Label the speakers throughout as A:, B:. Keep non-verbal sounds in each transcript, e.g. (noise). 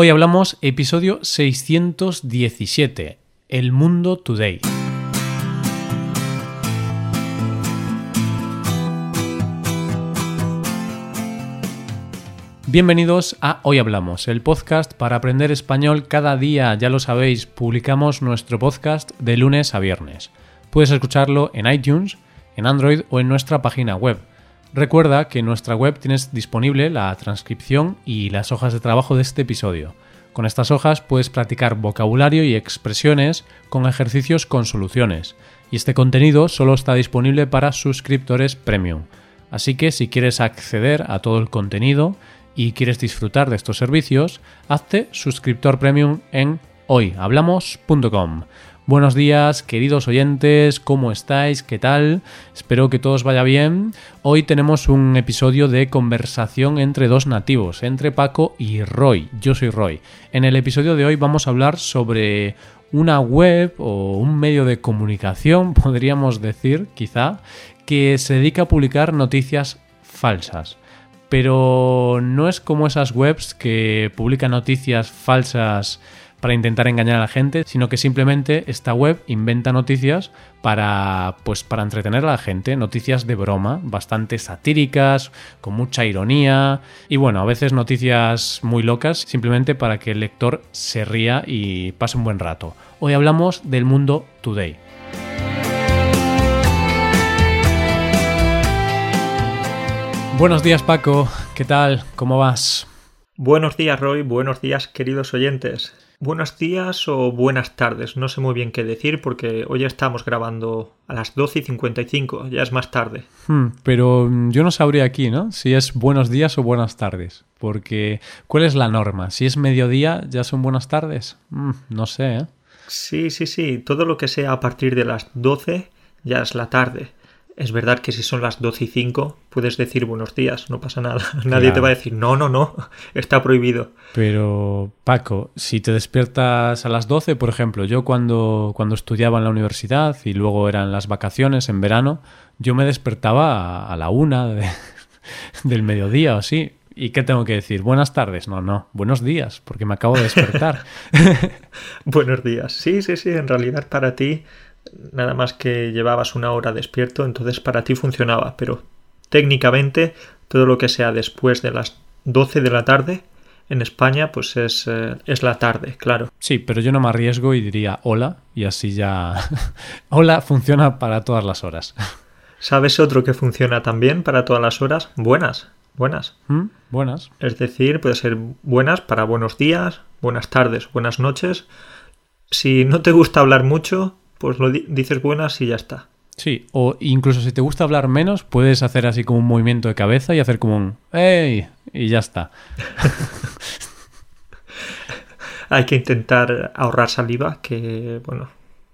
A: Hoy hablamos episodio 617, El Mundo Today. Bienvenidos a Hoy Hablamos, el podcast para aprender español cada día. Ya lo sabéis, publicamos nuestro podcast de lunes a viernes. Puedes escucharlo en iTunes, en Android o en nuestra página web Recuerda que en nuestra web tienes disponible la transcripción y las hojas de trabajo de este episodio. Con estas hojas puedes practicar vocabulario y expresiones con ejercicios con soluciones. Y este contenido solo está disponible para suscriptores premium. Así que si quieres acceder a todo el contenido y quieres disfrutar de estos servicios, hazte suscriptor premium en hoyhablamos.com. Buenos días, queridos oyentes, ¿cómo estáis? ¿Qué tal? Espero que todos vaya bien. Hoy tenemos un episodio de conversación entre dos nativos, entre Paco y Roy. Yo soy Roy. En el episodio de hoy vamos a hablar sobre una web o un medio de comunicación, (laughs) podríamos decir, quizá, que se dedica a publicar noticias falsas. Pero no es como esas webs que publican noticias falsas para intentar engañar a la gente, sino que simplemente esta web inventa noticias para pues para entretener a la gente, noticias de broma, bastante satíricas, con mucha ironía y bueno, a veces noticias muy locas simplemente para que el lector se ría y pase un buen rato. Hoy hablamos del mundo today. Buenos días Paco, ¿qué tal? ¿Cómo vas?
B: Buenos días Roy, buenos días queridos oyentes. Buenos días o buenas tardes, no sé muy bien qué decir porque hoy estamos grabando a las 12 y 55, ya es más tarde.
A: Hmm, pero yo no sabría aquí, ¿no? Si es buenos días o buenas tardes, porque ¿cuál es la norma? Si es mediodía, ¿ya son buenas tardes? Hmm, no sé, ¿eh?
B: Sí, sí, sí, todo lo que sea a partir de las 12 ya es la tarde. Es verdad que si son las 12 y 5 puedes decir buenos días, no pasa nada. (laughs) Nadie te va a decir no, no, no, (laughs) está prohibido.
A: Pero Paco, si te despiertas a las 12, por ejemplo, yo cuando, cuando estudiaba en la universidad y luego eran las vacaciones en verano, yo me despertaba a, la una (laughs) del mediodía o así. ¿Y qué tengo que decir? Buenas tardes. No, no, buenos días, porque me acabo de despertar.
B: buenos días. Sí, sí, sí, en realidad para ti nada más que llevabas una hora despierto, entonces para ti funcionaba, pero técnicamente todo lo que sea después de las 12 de la tarde en España pues es, eh, es la tarde, claro.
A: Sí, pero yo no me arriesgo y diría hola y así ya... (laughs) hola funciona para todas las horas.
B: ¿Sabes otro que funciona también para todas las horas? Buenas, buenas.
A: ¿Mm? Buenas.
B: Es decir, puede ser buenas para buenos días, buenas tardes, buenas noches. Si no te gusta hablar mucho, pues lo dices buenas y ya está.
A: Sí, o incluso si te gusta hablar menos, puedes hacer así como un movimiento de cabeza y hacer como un ¡Ey! y ya está. (laughs)
B: Hay que intentar ahorrar saliva, que bueno,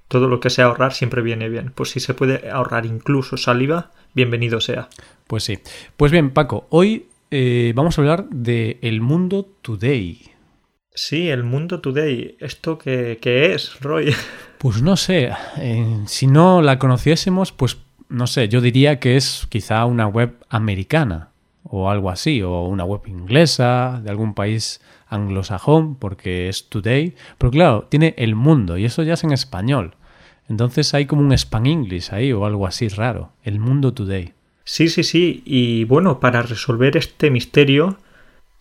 B: todo lo que sea ahorrar siempre viene bien. Pues si se puede ahorrar incluso saliva, bienvenido sea.
A: Pues sí. Pues bien, Paco, hoy eh, vamos a hablar de El Mundo Today.
B: Sí, el mundo today. ¿Esto qué, es, Roy? (laughs)
A: Pues no sé. Eh, si no la conociésemos, pues no sé, yo diría que es quizá una web americana o algo así, o una web inglesa de algún país anglosajón, porque es today. Pero claro, tiene el mundo y eso ya es en español. Entonces hay como un span English ahí o algo así raro. El mundo today.
B: Sí, sí, sí. Y bueno, para resolver este misterio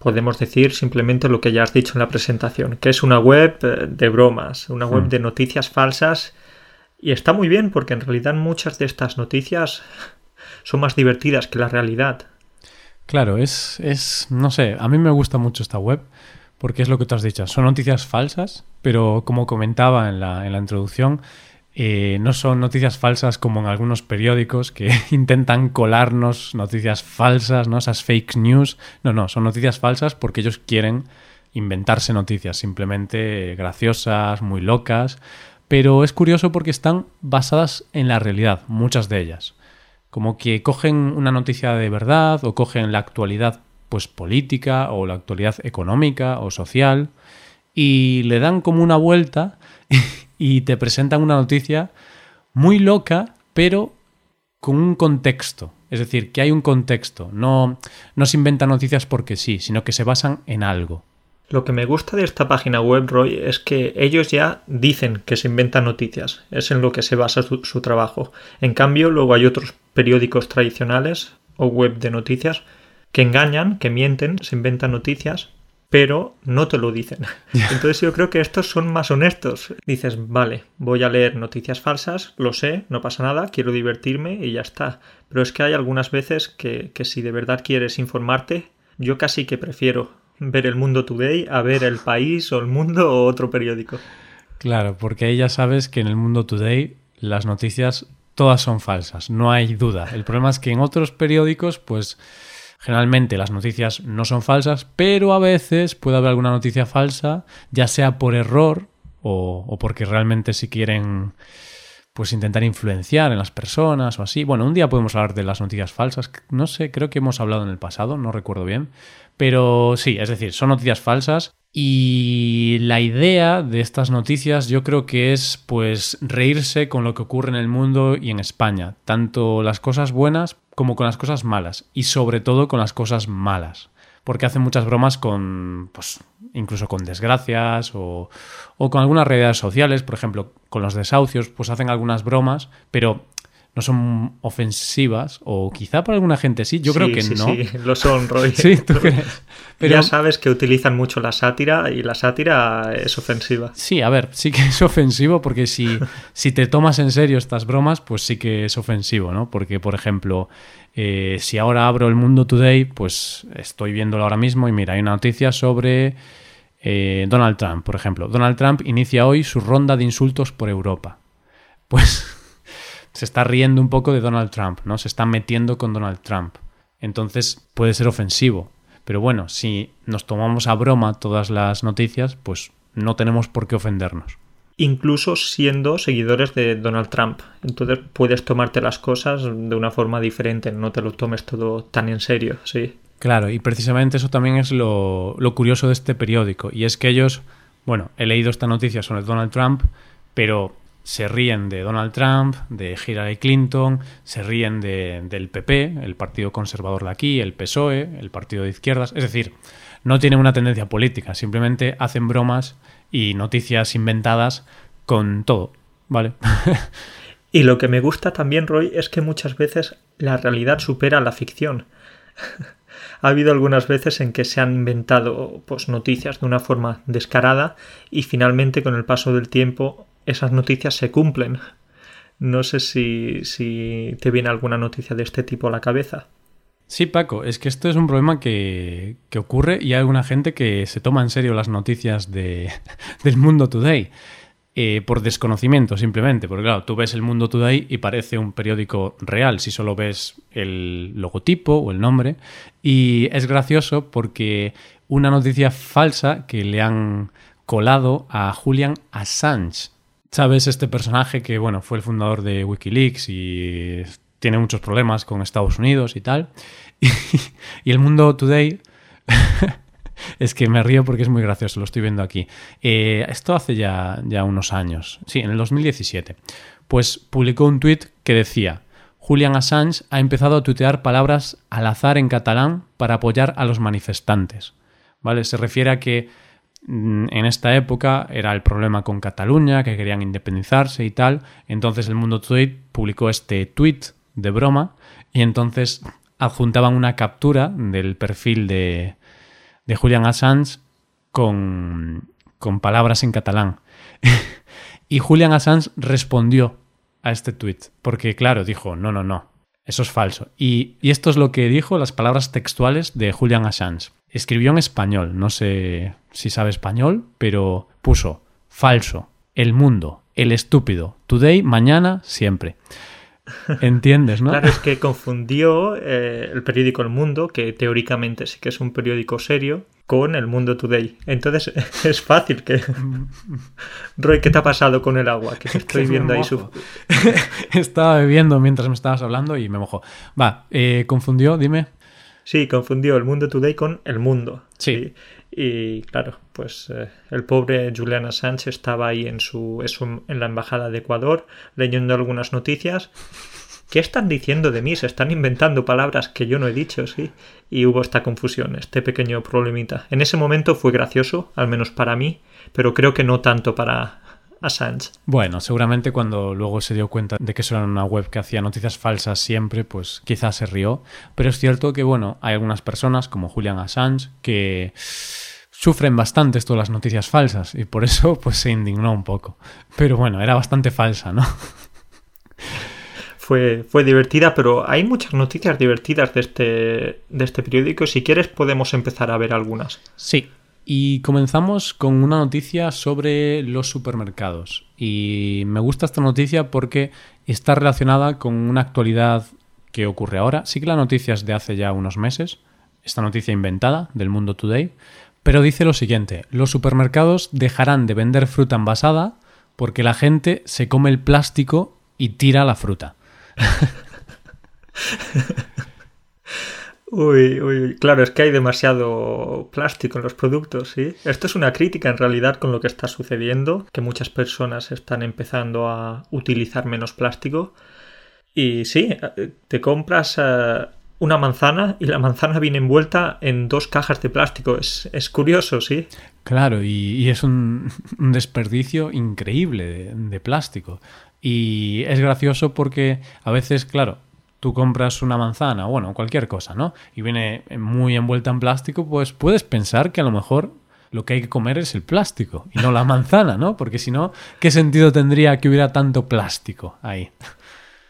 B: podemos decir simplemente lo que ya has dicho en la presentación, que es una web eh, de bromas, una web hmm. de noticias falsas. Y está muy bien porque en realidad muchas de estas noticias (laughs) son más divertidas que la realidad.
A: Claro, es, es, no sé, a mí me gusta mucho esta web porque es lo que tú has dicho, son noticias falsas, pero como comentaba en la, en la introducción, eh, no son noticias falsas como en algunos periódicos que (laughs) intentan colarnos noticias falsas, ¿no? Esas fake news. No, no, son noticias falsas porque ellos quieren inventarse noticias simplemente graciosas, muy locas. Pero es curioso porque están basadas en la realidad, muchas de ellas. Como que cogen una noticia de verdad o cogen la actualidad pues política o la actualidad económica o social y le dan como una vuelta (laughs) y te presentan una noticia muy loca, pero con un contexto. Es decir, que hay un contexto. No, no se inventan noticias porque sí, sino que se basan en algo.
B: Lo que me gusta de esta página web, Roy, es que ellos ya dicen que se inventan noticias. Es en lo que se basa su, su trabajo. En cambio, luego hay otros periódicos tradicionales o web de noticias que engañan, que mienten, se inventan noticias, pero no te lo dicen. (laughs) Entonces yo creo que estos son más honestos. Dices, vale, voy a leer noticias falsas, lo sé, no pasa nada, quiero divertirme y ya está. Pero es que hay algunas veces que, que si de verdad quieres informarte, yo casi que prefiero ver el Mundo Today a ver el País o el Mundo o otro periódico.
A: Claro, porque ahí ya sabes que en el Mundo Today las noticias todas son falsas, no hay duda. El problema es que en otros periódicos, pues generalmente las noticias no son falsas, pero a veces puede haber alguna noticia falsa, ya sea por error o, porque realmente si quieren pues intentar influenciar en las personas o así. Bueno, un día podemos hablar de las noticias falsas. No sé, creo que hemos hablado en el pasado, no recuerdo bien. Pero sí, es decir, son noticias falsas y la idea de estas noticias yo creo que es pues reírse con lo que ocurre en el mundo y en España, tanto las cosas buenas como con las cosas malas y sobre todo con las cosas malas, porque hacen muchas bromas con pues incluso con desgracias o, o con algunas realidades sociales, por ejemplo, con los desahucios, pues hacen algunas bromas, pero no son ofensivas, o quizá para alguna gente sí, yo
B: Sí,
A: creo que
B: sí,
A: no.
B: Sí, (laughs) lo son, Roy. (laughs)
A: Sí, ¿tú crees? (laughs) Pero
B: Ya sabes que utilizan mucho la sátira y la sátira es ofensiva.
A: sí, a ver, sí que es ofensivo porque si, si te tomas en serio estas bromas, pues sí que es ofensivo, ¿no? Porque, por ejemplo, eh, si ahora abro el Mundo Today, pues estoy viéndolo ahora mismo y mira, hay una noticia sobre eh, Donald Trump, por ejemplo. Donald Trump inicia hoy su ronda de insultos por Europa. Pues se está riendo un poco de Donald Trump, ¿no? Se está metiendo con Donald Trump. Entonces puede ser ofensivo. Pero bueno, si nos tomamos a broma todas las noticias, pues no tenemos por qué ofendernos.
B: Incluso siendo seguidores de Donald Trump. Entonces puedes tomarte las cosas de una forma diferente, no te lo tomes todo tan en serio, sí.
A: Claro, y precisamente eso también es lo, lo curioso de este periódico. Y es que ellos, bueno, he leído esta noticia sobre Donald Trump, pero se ríen de Donald Trump, de Hillary Clinton, se ríen de, del PP, el partido conservador de aquí, el PSOE, el partido de izquierdas. Es decir, no tienen una tendencia política, simplemente hacen bromas y noticias inventadas con todo, ¿vale? (laughs)
B: Y lo que me gusta también, Roy, es que muchas veces la realidad supera la ficción. (laughs) ha habido algunas veces en que se han inventado pues, noticias de una forma descarada y finalmente con el paso del tiempo esas noticias se cumplen. No sé si, si te viene alguna noticia de este tipo a la cabeza.
A: Sí, Paco, es que esto es un problema que, que ocurre y hay alguna gente que se toma en serio las noticias de, (laughs) del Mundo Today. Eh, por desconocimiento simplemente, porque claro, tú ves el Mundo Today y parece un periódico real si solo ves el logotipo o el nombre y es gracioso porque una noticia falsa que le han colado a Julian Assange. ¿Sabes? Este personaje que, bueno, fue el fundador de Wikileaks y tiene muchos problemas con Estados Unidos y tal. (laughs) Y, el Mundo Today (laughs) es que me río porque es muy gracioso, lo estoy viendo aquí. Eh, esto hace ya, ya unos años, sí, en el 2017. Pues publicó un tuit que decía, Julian Assange ha empezado a tuitear palabras al azar en catalán para apoyar a los manifestantes. ¿Vale? Se refiere a que en esta época era el problema con Cataluña, que querían independizarse y tal. Entonces el Mundo Today publicó este tuit de broma y entonces adjuntaban una captura del perfil de, de Julian Assange con, con palabras en catalán. (laughs) y Julian Assange respondió a este tweet, porque claro, dijo, no, no, no, eso es falso. Y, esto es lo que dijo, las palabras textuales de Julian Assange. Escribió en español, no sé si sabe español, pero puso, falso, el mundo, el estúpido, today, mañana, siempre. ¿Entiendes, no?
B: Claro, es que confundió eh, el periódico El Mundo, que teóricamente sí que es un periódico serio, con El Mundo Today. Entonces (laughs) es fácil que... (laughs) Roy, ¿qué te ha pasado con el agua? Que (laughs) te estoy
A: que
B: viendo ahí
A: mojo.
B: su...
A: Estaba bebiendo mientras me estabas hablando y me mojó. Va, eh, confundió, dime.
B: Sí, confundió El Mundo Today con El Mundo.
A: Sí.
B: Y, y claro, pues eh, el pobre Julian Assange estaba ahí en, su, en, su, en la embajada de Ecuador leyendo algunas noticias ¿qué están diciendo de mí? Se están inventando palabras que yo no he dicho, ¿sí? Y hubo esta confusión, este pequeño problemita. En ese momento fue gracioso, al menos para mí, pero creo que no tanto para Assange.
A: Bueno, seguramente cuando luego se dio cuenta de que eso era una web que hacía noticias falsas siempre, pues quizás se rió. Pero es cierto que, bueno, hay algunas personas, como Julian Assange, que sufren bastante esto de las noticias falsas y por eso pues se indignó un poco. Pero bueno, era bastante falsa, ¿no?
B: Fue, fue divertida, pero hay muchas noticias divertidas de este, de este periódico. Si quieres podemos empezar a ver algunas.
A: Sí, y comenzamos con una noticia sobre los supermercados. Y me gusta esta noticia porque está relacionada con una actualidad que ocurre ahora. Sí que la noticia es de hace ya unos meses, esta noticia inventada del Mundo Today, pero dice lo siguiente, los supermercados dejarán de vender fruta envasada porque la gente se come el plástico y tira la fruta. (laughs)
B: Uy, uy, claro, es que hay demasiado plástico en los productos, ¿sí? Esto es una crítica en realidad con lo que está sucediendo, que muchas personas están empezando a utilizar menos plástico. Y sí, te compras eh, una manzana y la manzana viene envuelta en dos cajas de plástico. Es, curioso, ¿sí?
A: Claro, y, es (laughs) un, desperdicio increíble de plástico. Y es gracioso porque a veces, claro, tú compras una manzana, bueno, cualquier cosa, ¿no? Y viene muy envuelta en plástico, pues puedes pensar que a lo mejor lo que hay que comer es el plástico y no la (laughs) manzana, ¿no? Porque si no, ¿qué sentido tendría que hubiera tanto plástico ahí?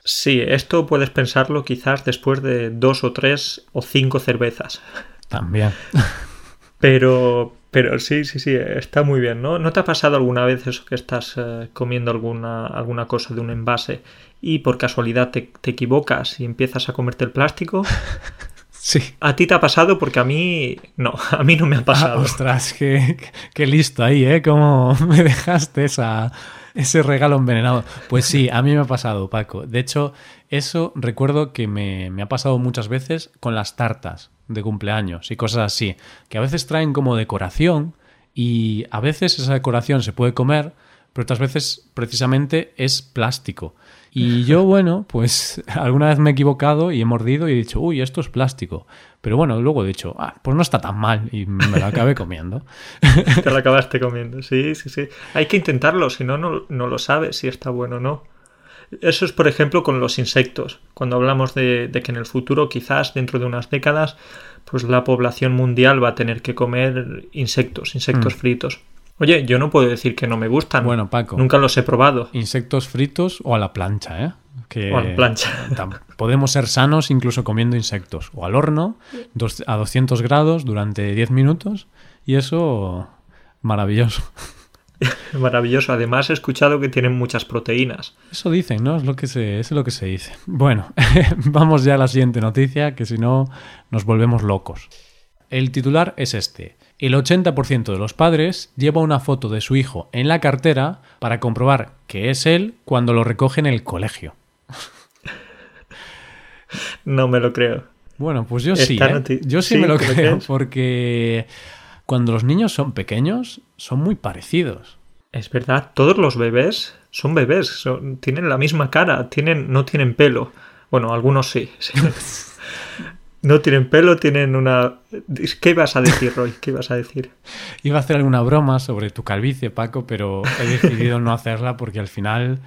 B: Sí, esto puedes pensarlo quizás después de dos o tres o cinco cervezas.
A: También.
B: Pero, pero sí, sí, sí, está muy bien, ¿no? ¿No te ha pasado alguna vez eso que estás eh, comiendo alguna, alguna cosa de un envase y por casualidad te, equivocas y empiezas a comerte el plástico? (laughs)
A: Sí.
B: ¿A ti te ha pasado? Porque a mí no, a mí no me ha ah, pasado.
A: ostras, qué, qué, listo ahí, ¿eh? ¿Cómo (laughs) me dejaste esa, ese regalo envenenado? Pues sí, a mí me ha pasado, Paco. De hecho, eso recuerdo que me, me ha pasado muchas veces con las tartas de cumpleaños y cosas así, que a veces traen como decoración y a veces esa decoración se puede comer, pero otras veces precisamente es plástico. Y (laughs) yo, bueno, pues (laughs) alguna vez me he equivocado y he mordido y he dicho, uy, esto es plástico. Pero bueno, luego he dicho, ah, pues no está tan mal y me lo acabé comiendo. (laughs)
B: Te lo acabaste comiendo, sí, sí, sí. Hay que intentarlo, si no, no, no lo sabes si está bueno o no. Eso es, por ejemplo, con los insectos. Cuando hablamos de, de, que en el futuro, quizás dentro de unas décadas, pues la población mundial va a tener que comer insectos, insectos mm. fritos. Oye, yo no puedo decir que no me gustan. Bueno, Paco. Nunca los he probado.
A: Insectos fritos o a la plancha, ¿eh?
B: Que o a la plancha. (laughs)
A: Podemos ser sanos incluso comiendo insectos. O al horno, a 200 grados durante 10 minutos. Y eso, maravilloso. (laughs)
B: Maravilloso. Además, he escuchado que tienen muchas proteínas.
A: Eso dicen, ¿no? Es lo que se, es lo que se dice. Bueno, (laughs) vamos ya a la siguiente noticia, que si no, nos volvemos locos. El titular es este. El 80% de los padres lleva una foto de su hijo en la cartera para comprobar que es él cuando lo recoge en el colegio. (laughs)
B: No me lo creo.
A: Bueno, pues yo sí. ¿eh? Yo sí, me lo creo porque cuando los niños son pequeños son muy parecidos.
B: Es verdad, todos los bebés son bebés, tienen la misma cara, tienen, no tienen pelo. Bueno, algunos sí. (laughs) sí. No tienen pelo, tienen una... ¿Qué ibas a decir, Roy? ¿Qué ibas a decir?
A: Iba a hacer alguna broma sobre tu calvicie, Paco, pero he decidido no hacerla porque al final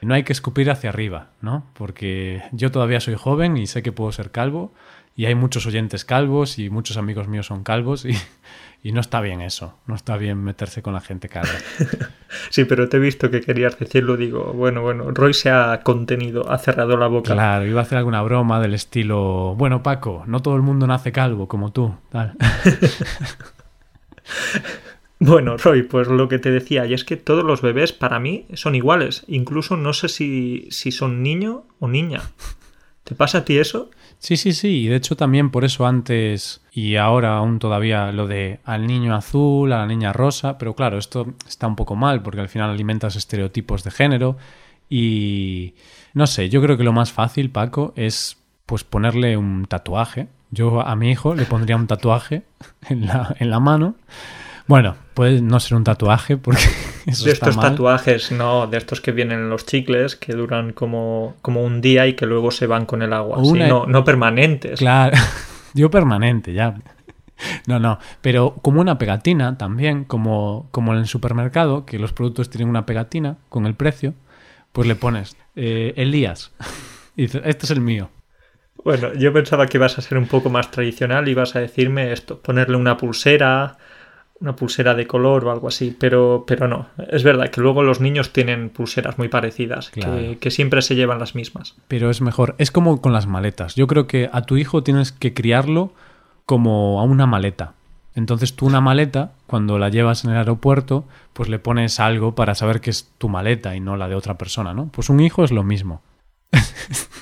A: no hay que escupir hacia arriba, ¿no? Porque yo todavía soy joven y sé que puedo ser calvo y hay muchos oyentes calvos y muchos amigos míos son calvos y, y no está bien eso, no está bien meterse con la gente calva. (laughs)
B: sí, pero te he visto que querías decirlo, digo, bueno, bueno, Roy se ha contenido, ha cerrado la boca.
A: Claro, iba a hacer alguna broma del estilo, bueno, Paco, no todo el mundo nace calvo como tú, tal. (laughs)
B: Bueno, Roy, pues lo que te decía, y es que todos los bebés para mí son iguales. Incluso no sé si, si son niño o niña. ¿Te pasa a ti eso?
A: Sí, sí, sí. Y de hecho también por eso antes y ahora aún todavía lo de al niño azul, a la niña rosa. Pero claro, esto está un poco mal porque al final alimentas estereotipos de género. Y no sé, yo creo que lo más fácil, Paco, es pues ponerle un tatuaje. Yo a mi hijo le pondría un tatuaje en la, en la mano Bueno, puede no ser un tatuaje porque (laughs) eso
B: de
A: está
B: estos
A: mal.
B: tatuajes, no, de estos que vienen en los chicles, que duran como, como un día y que luego se van con el agua. Sí, no, no permanentes.
A: Claro, (laughs) yo permanente ya. No, no, pero como una pegatina también, como, como en el supermercado, que los productos tienen una pegatina con el precio, pues le pones eh, Elías. (laughs) Y dices, este es el mío.
B: Bueno, yo pensaba que ibas a ser un poco más tradicional y ibas a decirme esto, ponerle una pulsera, una pulsera de color o algo así, pero, pero no. Es verdad que luego los niños tienen pulseras muy parecidas,
A: Claro.
B: que, que siempre se llevan las mismas.
A: Pero es mejor. Es como con las maletas. Yo creo que a tu hijo tienes que criarlo como a una maleta. Entonces tú una maleta, cuando la llevas en el aeropuerto, pues le pones algo para saber que es tu maleta y no la de otra persona, ¿no? Pues un hijo es lo mismo. (laughs)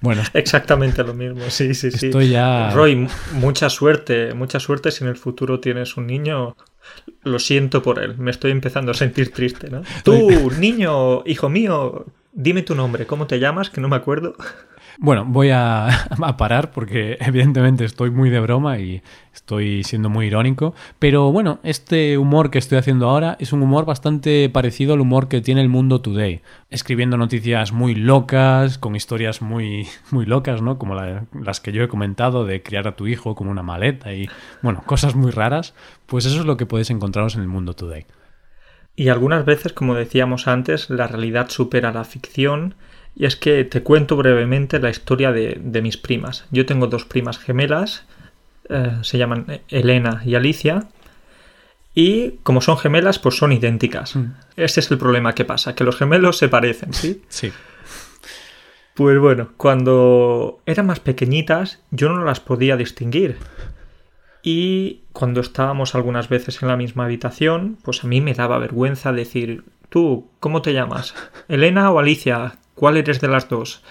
A: bueno, (laughs)
B: Exactamente lo mismo, sí, sí, sí.
A: Estoy ya-
B: Roy, mucha suerte, mucha suerte si en el futuro tienes un niño. Lo siento por él, me estoy empezando a sentir triste, ¿no? Tú, niño, hijo mío, dime tu nombre, ¿cómo te llamas? Que no me acuerdo.
A: Bueno, voy a, (laughs) parar porque (laughs) evidentemente estoy muy de broma y estoy siendo muy irónico. Pero bueno, este humor que estoy haciendo ahora es un humor bastante parecido al humor que tiene el mundo today. Escribiendo noticias muy locas, con historias muy, (laughs) muy locas, ¿no? Como la- las que yo he comentado de criar a tu hijo como una maleta y, bueno, cosas muy raras. Pues eso es lo que podéis encontraros en el mundo today.
B: Y algunas veces, como decíamos antes, la realidad supera la ficción. Y es que te cuento brevemente la historia de, de mis primas. Yo tengo dos primas gemelas, eh, se llaman Elena y Alicia. Y como son gemelas, pues son idénticas.
A: Mm.
B: Este es el problema que pasa, que los gemelos se parecen, ¿sí? (laughs)
A: Sí.
B: Pues bueno, cuando eran más pequeñitas yo no las podía distinguir. Y cuando estábamos algunas veces en la misma habitación, pues a mí me daba vergüenza decir, tú, ¿cómo te llamas? ¿Elena o Alicia? ¿Cuál eres de las dos?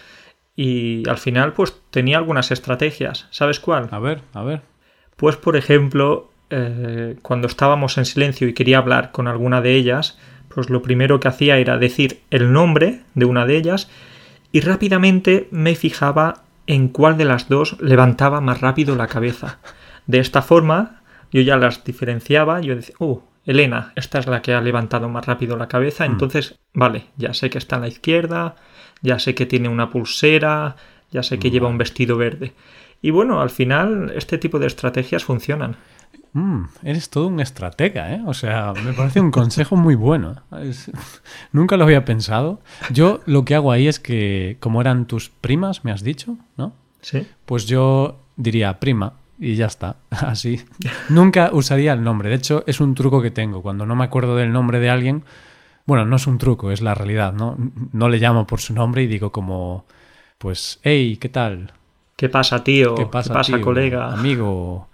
B: Y al final, pues tenía algunas estrategias. ¿Sabes cuál?
A: A ver, a ver.
B: Pues, por ejemplo, eh, cuando estábamos en silencio y quería hablar con alguna de ellas, pues lo primero que hacía era decir el nombre de una de ellas y rápidamente me fijaba en cuál de las dos levantaba más rápido la cabeza. De esta forma, yo ya las diferenciaba, yo decía, uh, Elena, esta es la que ha levantado más rápido la cabeza, entonces, vale, ya sé que está a la izquierda, ya sé que tiene una pulsera, ya sé que lleva un vestido verde. Y bueno, al final este tipo de estrategias funcionan.
A: Mm, eres todo un estratega, ¿eh? O sea, me parece un consejo muy bueno. Es- Nunca lo había pensado. Yo lo que hago ahí es que, como eran tus primas, me has dicho, ¿no?
B: Sí.
A: Pues yo diría prima y ya está, (laughs) así. Nunca usaría el nombre. De hecho, es un truco que tengo. Cuando no me acuerdo del nombre de alguien, bueno, no es un truco, es la realidad, ¿no? No le llamo por su nombre y digo como, pues, hey, ¿qué tal?
B: ¿Qué pasa, tío?
A: ¿Qué pasa, tío?
B: colega?
A: Amigo,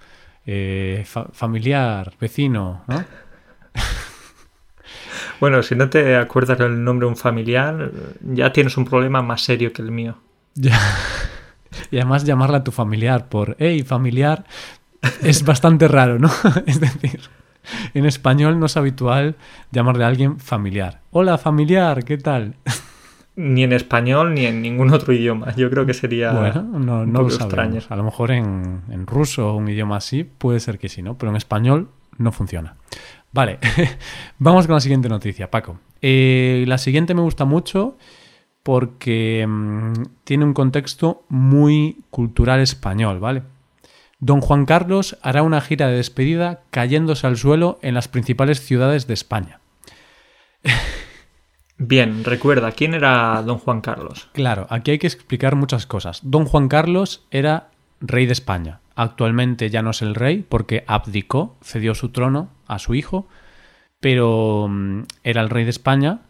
A: eh, fa- familiar, vecino, ¿no? (laughs)
B: Bueno, si no te acuerdas del nombre de un familiar, ya tienes un problema más serio que el mío. (laughs)
A: Ya. Y además llamarla a tu familiar por, hey, familiar, es bastante raro, ¿no? (laughs) Es decir, (laughs) en español no es habitual llamarle a alguien familiar. Hola, familiar, ¿qué tal?
B: Ni en español ni en ningún otro idioma. Yo creo que sería
A: Bueno, no, no
B: poco extraño.
A: A lo mejor en, en ruso o un idioma así puede ser que sí, ¿no? Pero en español no funciona. Vale, (laughs) vamos con la siguiente noticia, Paco. Eh, la siguiente me gusta mucho porque mm, tiene un contexto muy cultural español, ¿vale? Don Juan Carlos hará una gira de despedida cayéndose al suelo en las principales ciudades de España. (laughs)
B: Bien, recuerda, ¿quién era don Juan Carlos?
A: Claro, aquí hay que explicar muchas cosas. Don Juan Carlos era rey de España. Actualmente ya no es el rey porque abdicó, cedió su trono a su hijo, pero mm, era el rey de España.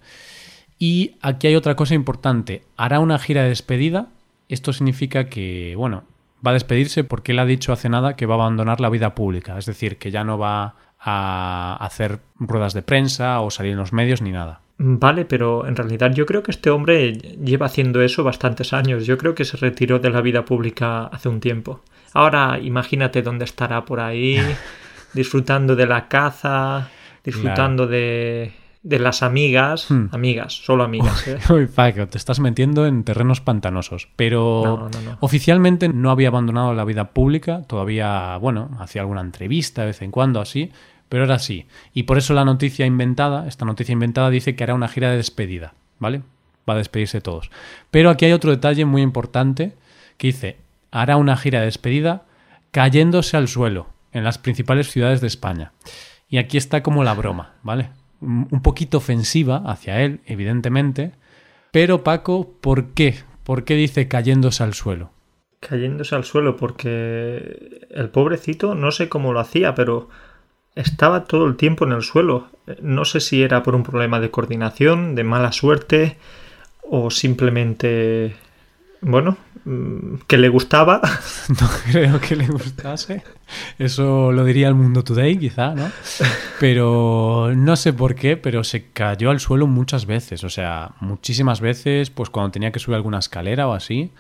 A: Y aquí hay otra cosa importante. Hará una gira de despedida. Esto significa que, bueno, va a despedirse porque él ha dicho hace nada que va a abandonar la vida pública. Es decir, que ya no va a hacer ruedas de prensa o salir en los medios ni nada.
B: Vale, pero en realidad yo creo que este hombre lleva haciendo eso bastantes años. Yo creo que se retiró de la vida pública hace un tiempo. Ahora imagínate dónde estará por ahí, (laughs) disfrutando de la caza, disfrutando de, de las amigas.
A: Hmm.
B: Amigas, solo amigas. ¿eh?
A: Uy, Paco, te estás metiendo en terrenos pantanosos. Pero
B: No, no, no.
A: oficialmente no había abandonado la vida pública. Todavía, bueno, hacía alguna entrevista de vez en cuando así. pero era así. Y por eso la noticia inventada, esta noticia inventada dice que hará una gira de despedida, ¿vale? Va a despedirse de todos. Pero aquí hay otro detalle muy importante que dice, hará una gira de despedida cayéndose al suelo en las principales ciudades de España. Y aquí está como la broma, ¿vale? Un poquito ofensiva hacia él, evidentemente. Pero Paco, ¿por qué? ¿Por qué dice cayéndose al suelo?
B: Cayéndose al suelo porque el pobrecito no sé cómo lo hacía, pero estaba todo el tiempo en el suelo. No sé si era por un problema de coordinación, de mala suerte o simplemente bueno, mm, que le gustaba. (laughs)
A: No creo que le gustase. Eso lo diría el Mundo Today, quizá, ¿no? Pero no sé por qué, pero se cayó al suelo muchas veces. O sea, muchísimas veces, pues cuando tenía que subir alguna escalera o así.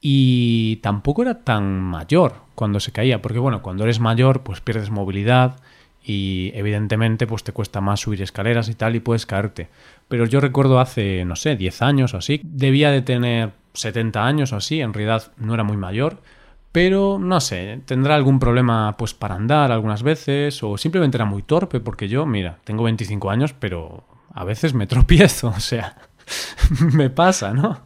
A: Y tampoco era tan mayor cuando se caía, porque bueno, cuando eres mayor, pues pierdes movilidad y evidentemente pues te cuesta más subir escaleras y tal y puedes caerte. Pero yo recuerdo hace, no sé, 10 años o así, debía de tener 70 años o así, en realidad no era muy mayor, pero no sé, tendrá algún problema pues para andar algunas veces o simplemente era muy torpe porque yo, mira, tengo 25 años, pero a veces me (laughs) tropiezo, o sea, (laughs) me pasa, ¿no?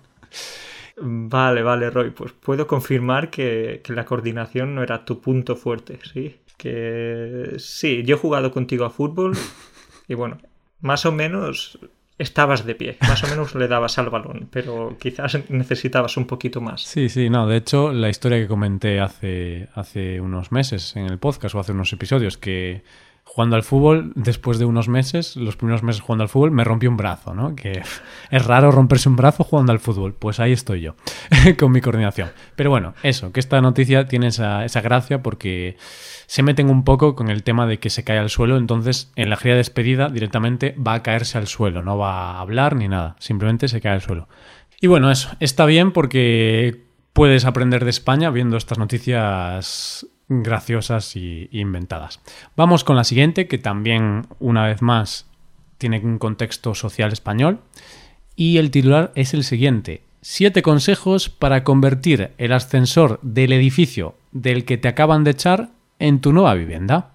B: Vale, vale, Roy, pues puedo confirmar que, que, la coordinación no era tu punto fuerte, ¿sí? Que sí, yo he jugado contigo a fútbol y bueno, más o menos estabas de pie, más o menos le dabas al balón, pero quizás necesitabas un poquito más.
A: Sí, sí, no, de hecho la historia que comenté hace, hace unos meses en el podcast o hace unos episodios que jugando al fútbol, después de unos meses, los primeros meses jugando al fútbol, me rompí un brazo, ¿no? Que (laughs) es raro romperse un brazo jugando al fútbol. Pues ahí estoy yo, (laughs) con mi coordinación. Pero bueno, eso, que esta noticia tiene esa, gracia porque se meten un poco con el tema de que se cae al suelo, entonces en la gira de despedida directamente va a caerse al suelo, no va a hablar ni nada, simplemente se cae al suelo. Y bueno, eso, está bien porque puedes aprender de España viendo estas noticias graciosas y inventadas. Vamos con la siguiente, que también, una vez más, tiene un contexto social español. Y el titular es el siguiente. Siete consejos para convertir el ascensor del edificio del que te acaban de echar en tu nueva vivienda.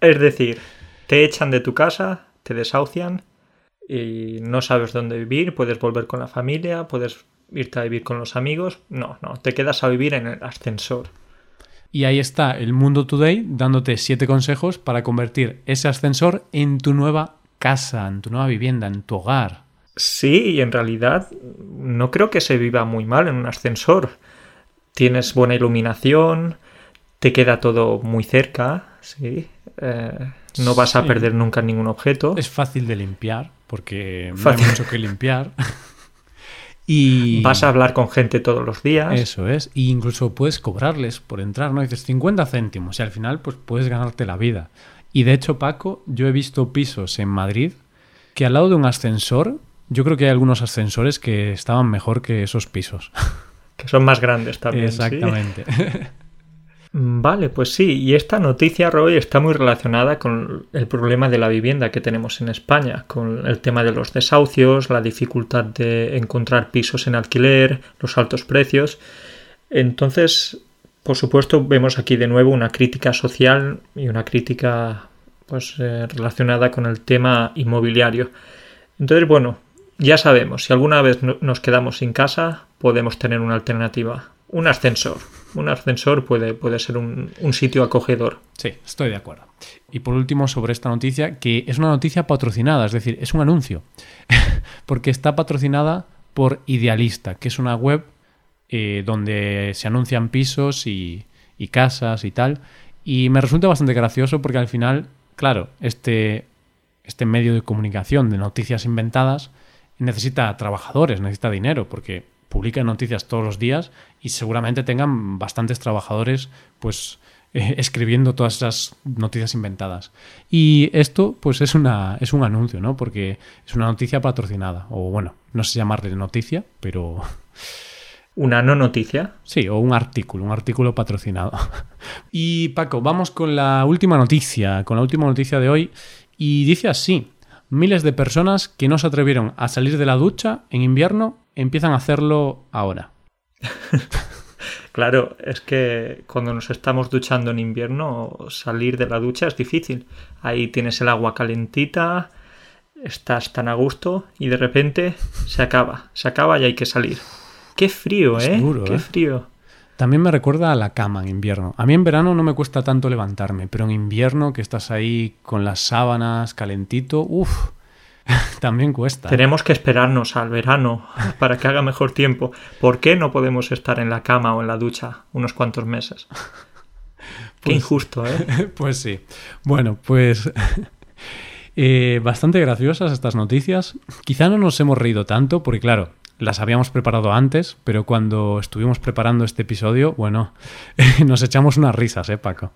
B: Es decir, te echan de tu casa, te desahucian y no sabes dónde vivir, puedes volver con la familia, puedes irte a vivir con los amigos. No, no, te quedas a vivir en el ascensor.
A: Y ahí está el Mundo Today dándote siete consejos para convertir ese ascensor en tu nueva casa, en tu nueva vivienda, en tu hogar.
B: Sí, y en realidad no creo que se viva muy mal en un ascensor. Tienes buena iluminación, te queda todo muy cerca, sí. Eh, no vas a perder nunca ningún objeto.
A: Es fácil de limpiar, porque no hay mucho que limpiar. (laughs)
B: Y vas a hablar con gente todos los días.
A: Eso es. Y incluso puedes cobrarles por entrar, ¿no? Dices 50 céntimos y al final pues puedes ganarte la vida. Y de hecho, Paco, yo he visto pisos en Madrid que al lado de un ascensor, yo creo que hay algunos ascensores que estaban mejor que esos pisos.
B: Que son más grandes también.
A: Exactamente. (laughs)
B: Vale, pues sí, y esta noticia, Roy, está muy relacionada con el problema de la vivienda que tenemos en España, con el tema de los desahucios, la dificultad de encontrar pisos en alquiler, los altos precios. Entonces, por supuesto, vemos aquí de nuevo una crítica social y una crítica pues eh, relacionada con el tema inmobiliario. Entonces, bueno, ya sabemos, si alguna vez nos quedamos sin casa, podemos tener una alternativa, un ascensor un ascensor puede, puede ser un, sitio acogedor.
A: Sí, estoy de acuerdo. Y por último, sobre esta noticia, que es una noticia patrocinada, es decir, es un anuncio, (laughs) porque está patrocinada por Idealista, que es una web eh, donde se anuncian pisos y, y casas y tal. Y me resulta bastante gracioso porque al final, claro, este, este medio de comunicación de noticias inventadas necesita trabajadores, necesita dinero, porque publican noticias todos los días y seguramente tengan bastantes trabajadores pues eh, (laughs) escribiendo todas esas noticias inventadas. Y esto pues es una es un anuncio, ¿no? Porque es una noticia patrocinada o bueno, no sé llamarle noticia, pero (laughs)
B: una no noticia.
A: Sí, o un artículo, un artículo patrocinado. (laughs) Y Paco, vamos con la última noticia, con la última noticia de hoy y dice así: miles de personas que no se atrevieron a salir de la ducha en invierno empiezan a hacerlo ahora. (laughs)
B: Claro, es que cuando nos estamos duchando en invierno, salir de la ducha es difícil. Ahí tienes el agua calentita, estás tan a gusto y de repente se acaba, se acaba y hay que salir. Qué frío, ¿eh? Qué ¿eh? frío.
A: También me recuerda a la cama en invierno. A mí en verano no me cuesta tanto levantarme, pero en invierno que estás ahí con las sábanas calentito, uff, (laughs) también cuesta.
B: Tenemos que esperarnos al verano (laughs) para que haga mejor tiempo. ¿Por qué no podemos estar en la cama o en la ducha unos cuantos meses? (laughs) qué pues injusto, ¿eh?
A: Pues sí. Bueno, pues eh, bastante graciosas estas noticias. Quizá no nos hemos reído tanto, porque claro, las habíamos preparado antes, pero cuando estuvimos preparando este episodio, bueno, nos echamos unas risas, ¿eh, Paco?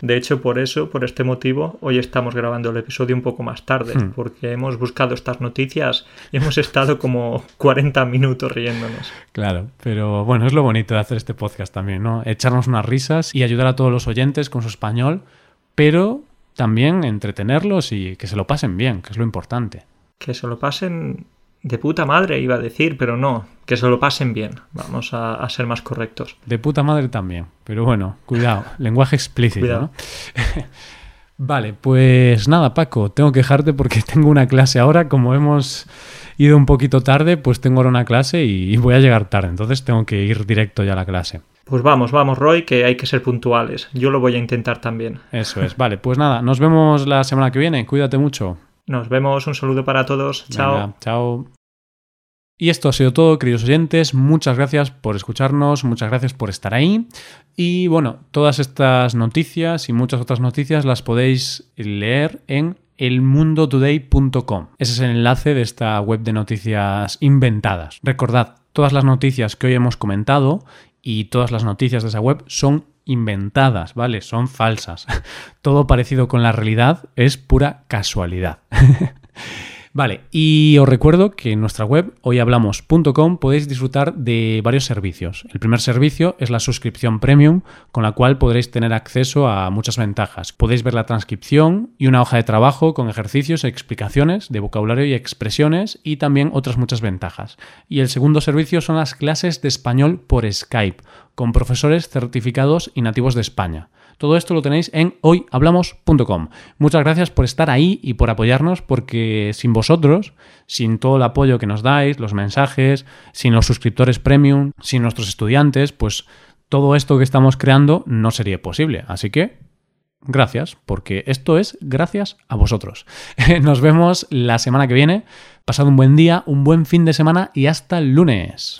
B: De hecho, por eso, por este motivo, hoy estamos grabando el episodio un poco más tarde, hmm. porque hemos buscado estas noticias y hemos estado como 40 minutos riéndonos.
A: Claro, pero bueno, es lo bonito de hacer este podcast también, ¿no? Echarnos unas risas y ayudar a todos los oyentes con su español, pero también entretenerlos y que se lo pasen bien, que es lo importante.
B: Que se lo pasen de puta madre iba a decir, pero no, que se lo pasen bien. Vamos a, ser más correctos.
A: De puta madre también, pero bueno, cuidado, (laughs) lenguaje explícito. (laughs) vale, pues nada, Paco, tengo que dejarte porque (laughs) tengo una clase ahora, como hemos ido un poquito tarde, pues tengo ahora una clase y voy a llegar tarde, entonces tengo que ir directo ya a la clase.
B: Pues vamos, vamos, Roy, que hay que ser puntuales. Yo lo voy a intentar también.
A: Eso es, vale, pues nada, nos vemos la semana que viene, cuídate mucho.
B: Nos vemos, un saludo para todos. Chao.
A: chao. Y esto ha sido todo, queridos oyentes. Muchas gracias por escucharnos, muchas gracias por estar ahí. Y bueno, todas estas noticias y muchas otras noticias las podéis leer en elmundotoday.com. Ese es el enlace de esta web de noticias inventadas. Recordad, todas las noticias que hoy hemos comentado y todas las noticias de esa web son inventadas, ¿vale? Son falsas. (laughs) Todo parecido con la realidad es pura casualidad. (laughs) Vale, y os recuerdo que en nuestra web hoyhablamos.com podéis disfrutar de varios servicios. El primer servicio es la suscripción premium, con la cual podréis tener acceso a muchas ventajas. Podéis ver la transcripción y una hoja de trabajo con ejercicios e explicaciones de vocabulario y expresiones y también otras muchas ventajas. Y el segundo servicio son las clases de español por Skype, con profesores certificados y nativos de España. Todo esto lo tenéis en hoyhablamos.com. Muchas gracias por estar ahí y por apoyarnos, porque sin vosotros, sin todo el apoyo que nos dais, los mensajes, sin los suscriptores premium, sin nuestros estudiantes, pues todo esto que estamos creando no sería posible. Así que gracias, porque esto es gracias a vosotros. (laughs) Nos vemos la semana que viene. Pasad un buen día, un buen fin de semana y hasta el lunes.